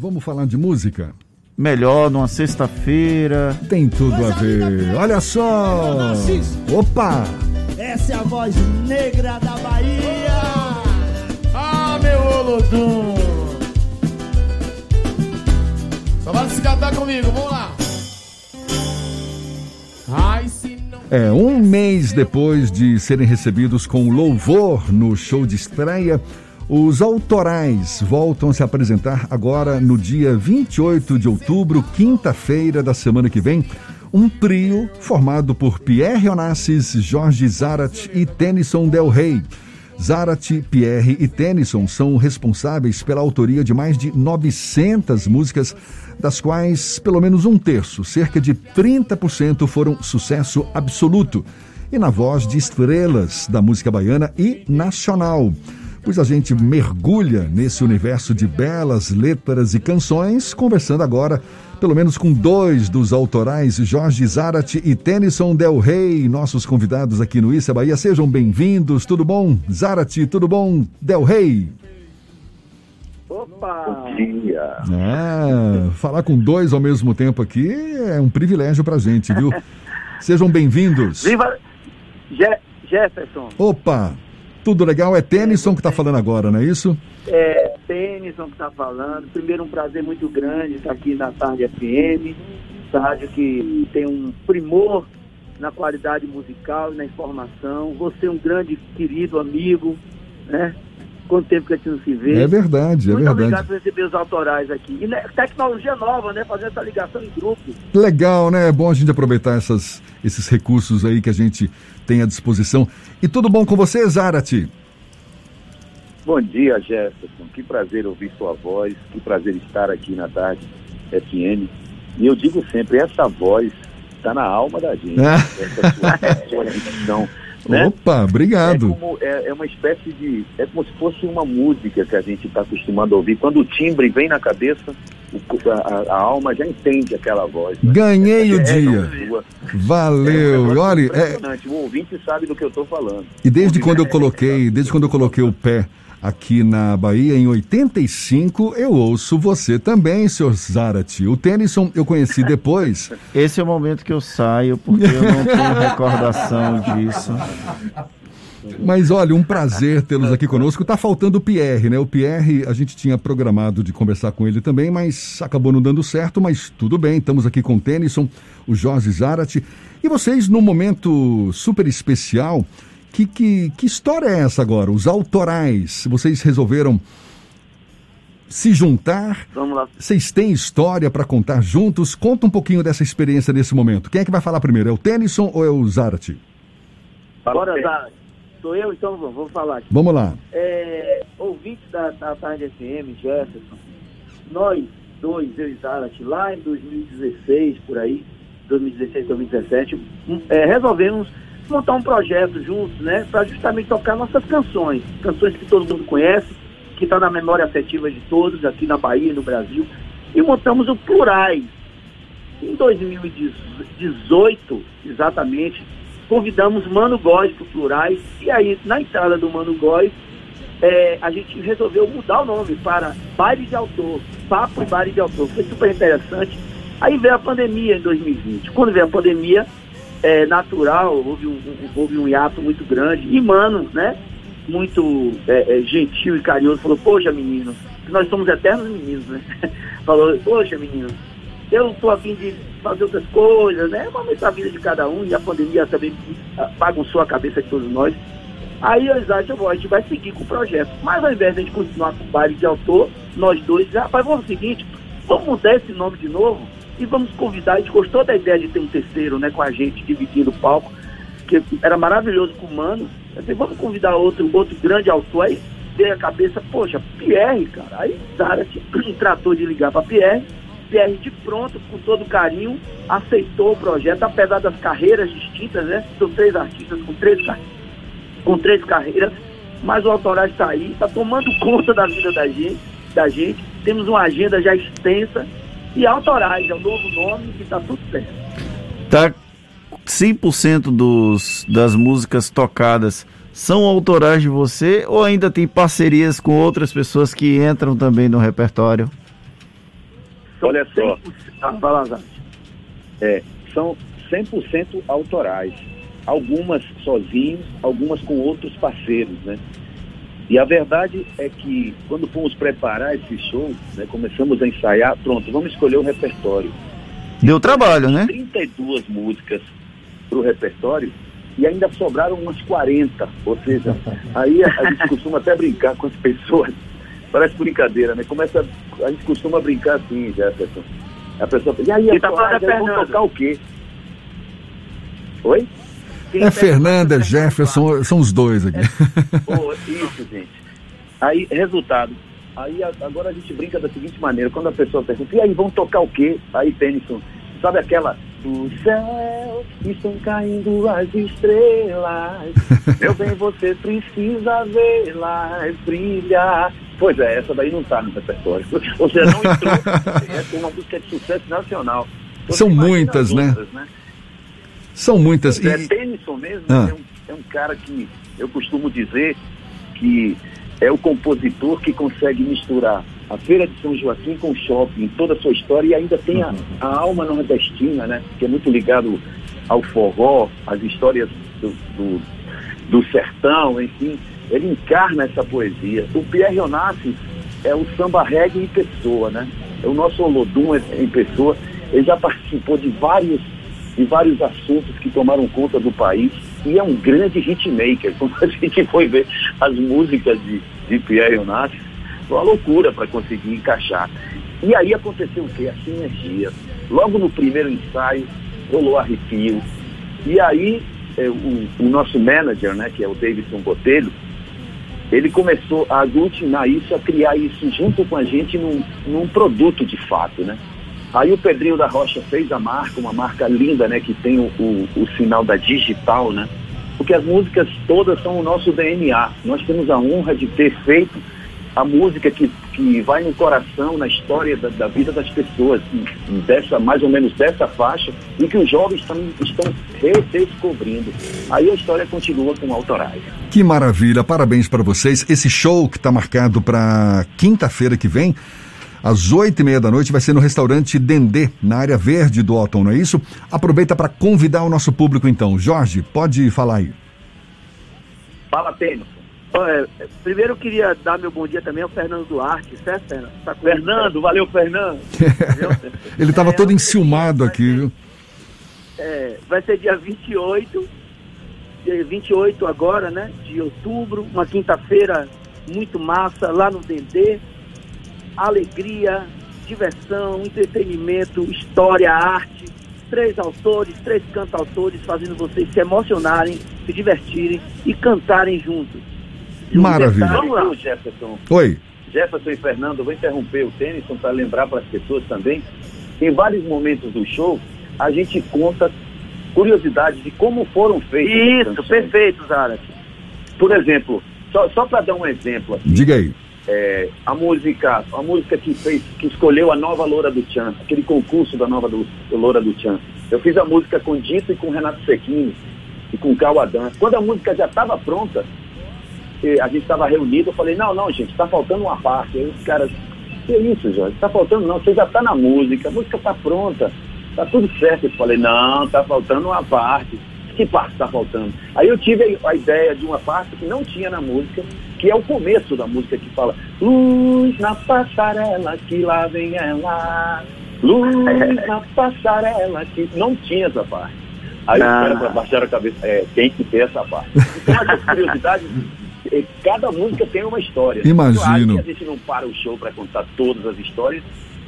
Vamos falar de música? Melhor numa sexta-feira. Tem tudo a ver. Olha só! Opa! Essa é a voz negra da Bahia! Ah, meu Olodum! Só vai se cantar comigo, vamos lá! Ai, se não... É, um mês depois de serem recebidos com louvor no show de estreia, os autorais voltam a se apresentar agora no dia 28 de outubro, quinta-feira da semana que vem. Um trio formado por Pierre Onassis, Jorge Zarat e Tennyson Del Rey. Zarat, Pierre e Tennyson são responsáveis pela autoria de mais de 900 músicas, das quais pelo menos um terço, cerca de 30%, foram sucesso absoluto. E na voz de estrelas da música baiana e nacional pois a gente mergulha nesse universo de belas letras e canções, conversando agora, pelo menos com dois dos autorais, Jorge Zarat e Tennyson Del Rey, nossos convidados aqui no Issa Bahia. Sejam bem-vindos, tudo bom? Zarat, tudo bom? Del Rey? Opa! Bom dia! É, falar com dois ao mesmo tempo aqui é um privilégio pra gente, viu? Sejam bem-vindos. Viva Je Jefferson! Opa! Tudo legal? É Tennyson que está falando agora, não é isso? É, Tennyson que está falando. Primeiro, um prazer muito grande estar aqui na Tarde FM, rádio que tem um primor na qualidade musical e na informação. Você é um grande querido amigo, né? Quanto tempo que a gente não se vê. É verdade, é Muito verdade. obrigado por receber os autorais aqui. E né, tecnologia nova, né? Fazer essa ligação em grupo. Legal, né? É bom a gente aproveitar essas, esses recursos aí que a gente tem à disposição. E tudo bom com você, Zarate? Bom dia, Jefferson. Que prazer ouvir sua voz, que prazer estar aqui na Tarde FM. E eu digo sempre, essa voz está na alma da gente. Ah. Essa sua, sua dicção. Né? Opa, obrigado. É, como, é, é, uma espécie de. É como se fosse uma música que a gente está acostumado a ouvir. Quando o timbre vem na cabeça, o, a, a, alma já entende aquela voz. Né? Ganhei é, o dia. Valeu. É Olha, o ouvinte sabe do que eu estou falando. E desde quando eu coloquei, desde quando eu coloquei o pé aqui na Bahia, em 85, eu ouço você também, senhor Zarate. O Tennyson eu conheci depois. Esse é o momento que eu saio, porque eu não tenho recordação disso. Mas olha, um prazer tê-los aqui conosco. Tá faltando o Pierre, né? O Pierre, a gente tinha programado de conversar com ele também, mas acabou não dando certo, mas tudo bem. Estamos aqui com o Tennyson, o Jorge Zarate. E vocês, num momento super especial, que, que, que história é essa agora? Os autorais, vocês resolveram se juntar? Vamos lá. Vocês têm história para contar juntos? Conta um pouquinho dessa experiência nesse momento. Quem é que vai falar primeiro? É o Tennyson ou é o Zarate? Bora, Zarate. Sou eu, então vou, vou falar aqui. Vamos lá. É, ouvintes da, da Tarde FM, Jefferson, nós dois, eu e Zarate, lá em 2016, por aí, 2016, 2017, é, resolvemos montar um projeto juntos, né, para justamente tocar nossas canções, canções que todo mundo conhece, que está na memória afetiva de todos aqui na Bahia no Brasil, e montamos o Plurais. Em 2018, exatamente, convidamos Mano Góes para o Plurais, e aí, na entrada do Mano Góes, é, a gente resolveu mudar o nome para Baile de Autor, Papo e Baile de Autor. Foi super interessante. Aí veio a pandemia em 2020. Quando veio a pandemia, é, natural, houve um, houve um hiato muito grande. E Mano, né, muito é, é, gentil e carinhoso, falou, poxa, meninos, nós somos eternos meninos, né? falou, poxa, meninos, eu estou a fim de fazer outras coisas, né? É uma da vida de cada um, e a pandemia também bagunçou a cabeça de todos nós. Aí eu eu vou, a gente vai seguir com o projeto. Mas ao invés de a gente continuar com o baile de autor, nós dois, rapaz, vamos o seguinte, vamos mudar esse nome de novo e vamos convidar, a gente gostou da ideia de ter um terceiro, né, com a gente dividindo o palco, que era maravilhoso com o Mano. Falei, vamos convidar outro, outro grande autor. Aí veio a cabeça, poxa, Pierre, cara. Aí Zara tratou de ligar para Pierre. Pierre, de pronto, com todo carinho, aceitou o projeto, apesar das carreiras distintas, né? São três artistas com três, com três carreiras, mas o autoral está aí, está tomando conta da vida da gente, da gente. Temos uma agenda já extensa e autorais, é o novo nome e está tudo certo. Tá 100% dos, das músicas tocadas são autorais de você ou ainda tem parcerias com outras pessoas que entram também no repertório? Olha só. 100%. Ah. É, são 100% autorais. Algumas sozinhos, algumas com outros parceiros, né? E a verdade é que quando fomos preparar esse show, né, começamos a ensaiar, pronto, vamos escolher o repertório. Deu trabalho, né? 32 músicas para o repertório e ainda sobraram umas 40. Ou seja, aí a, a gente costuma até brincar com as pessoas. Parece brincadeira, né? Começa, a gente costuma brincar assim, Jefferson. A pessoa fala, e aí, Quem tá falando vamos Fernando. tocar o quê? Oi? Quem É Fernanda, Jefferson, são os dois aqui. Pô, isso, gente. Aí, resultado. Aí agora a gente brinca da seguinte maneira, quando a pessoa pergunta, e aí, vão tocar o quê? Aí Tennyson, sabe aquela. Do céu estão caindo as estrelas. Meu bem, você precisa vê-las brilhar. Pois é, essa daí não tá no repertório. Ou seja, não entrou. Essa é uma música de sucesso nacional. Então, São muitas, as né? outras, né? São muitas. É, E, Tennyson mesmo Ah. é, um, é um cara que eu costumo dizer que é o compositor que consegue misturar a Feira de São Joaquim com o shopping, toda a sua história, e ainda tem a, a alma nordestina, né? Que é muito ligado ao forró, às histórias do, do, do sertão, enfim. Ele encarna essa poesia. O Pierre Onassis é o samba reggae em pessoa, né? É o nosso Olodum em pessoa. Ele já participou de vários de vários assuntos que tomaram conta do país e é um grande hitmaker. Quando a gente foi ver as músicas de, de Pierre Onassis, foi uma loucura para conseguir encaixar. E aí aconteceu o quê? A sinergia. Logo no primeiro ensaio, rolou arrepio. E aí é, o, o nosso manager, né, que é o Davidson Botelho, ele começou a aglutinar isso, a criar isso junto com a gente num, num produto de fato, né? Aí o Pedrinho da Rocha fez a marca, uma marca linda, né, que tem o, o, o sinal da digital, né? Porque as músicas todas são o nosso DNA. Nós temos a honra de ter feito a música que, que vai no coração, na história da, da vida das pessoas, dessa, mais ou menos dessa faixa, e que os jovens também estão redescobrindo. Aí a história continua com autorais. que maravilha, parabéns para vocês. Esse show que está marcado para quinta-feira que vem, às oito e meia da noite, vai ser no restaurante Dendê, na área verde do Otton, não é isso? Aproveita para convidar o nosso público então. Jorge, pode falar aí. Fala, Tênis. Olha, primeiro eu queria dar meu bom dia também ao Fernando Duarte, certo, Fernando? Tá Fernando, valeu, Fernando. Ele estava É, todo enciumado aqui, viu? É, vai ser dia 28, dia 28 agora, né, de outubro, uma quinta-feira muito massa, lá no Dendê. Alegria, diversão, entretenimento, história, arte. Três autores, três cantautores fazendo vocês se emocionarem, se divertirem e cantarem juntos. Maravilha. Vamos lá, Jefferson. Oi. Jefferson e Fernando, eu vou interromper o Tennyson para lembrar para as pessoas também. Em vários momentos do show, a gente conta curiosidades de como foram feitas. as Isso, perfeito, Zara. Por exemplo, só, só para dar um exemplo, assim, Diga aí. É, a música, a música que fez, que escolheu a nova Loura do Tchan, aquele concurso da nova do, do Loura do Tchan. Eu fiz a música com Dito e com Renato Sequini e com Cauadan. Quando a música já estava pronta, a gente estava reunido, eu falei, não, não, gente, está faltando uma parte. Aí os caras, que isso, Jorge? Está faltando não, você já está na música, a música está pronta, está tudo certo. Eu falei, não, está faltando uma parte. Que parte está faltando? Aí eu tive a a ideia de uma parte que não tinha na música, que é o começo da música que fala Luz na passarela que lá vem ela. Luz na passarela que não tinha essa parte. Aí os Ah. caras baixaram a cabeça, é, tem que ter essa parte. Então essas curiosidades, eh, cada música tem uma história. Imagino. Claro que a gente não para o show para contar todas as histórias,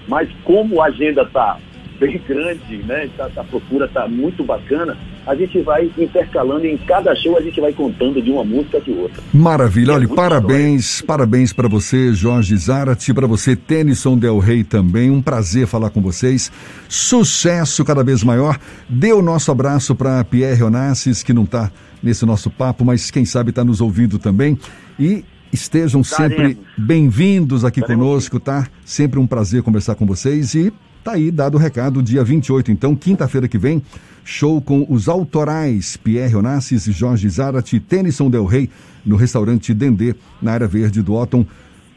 mas como a agenda está bem grande, né? tá- a procura está muito bacana, a gente vai intercalando e em cada show a gente vai contando de uma música de outra. Maravilha. É Olha, parabéns, parabéns para você, Jorge Zarate, para você, Tennyson Del Rey também. Um prazer falar com vocês. Sucesso cada vez maior. Dê o nosso abraço para Pierre Onassis, que não está nesse nosso papo, mas quem sabe está nos ouvindo também. E estejam sempre bem-vindos aqui Daremos conosco, tá? Sempre um prazer conversar com vocês e tá aí dado o recado, dia 28, então, quinta-feira que vem, show com os autorais Pierre Onassis, Jorge Zarate e Tennyson Del Rey no restaurante Dendê, na área verde do Otton.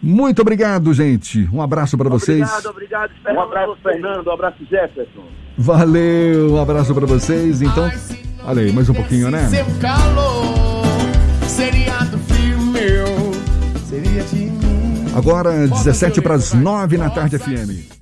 Muito obrigado, gente. Um abraço para vocês. Obrigado, obrigado. Um abraço. Fernando. Um abraço, Jefferson. Valeu, um abraço para vocês. Então, olha aí, mais um pouquinho, né? Seu calor seria do frio meu, seria de mim. Agora, 17 para as 9 na tarde FM.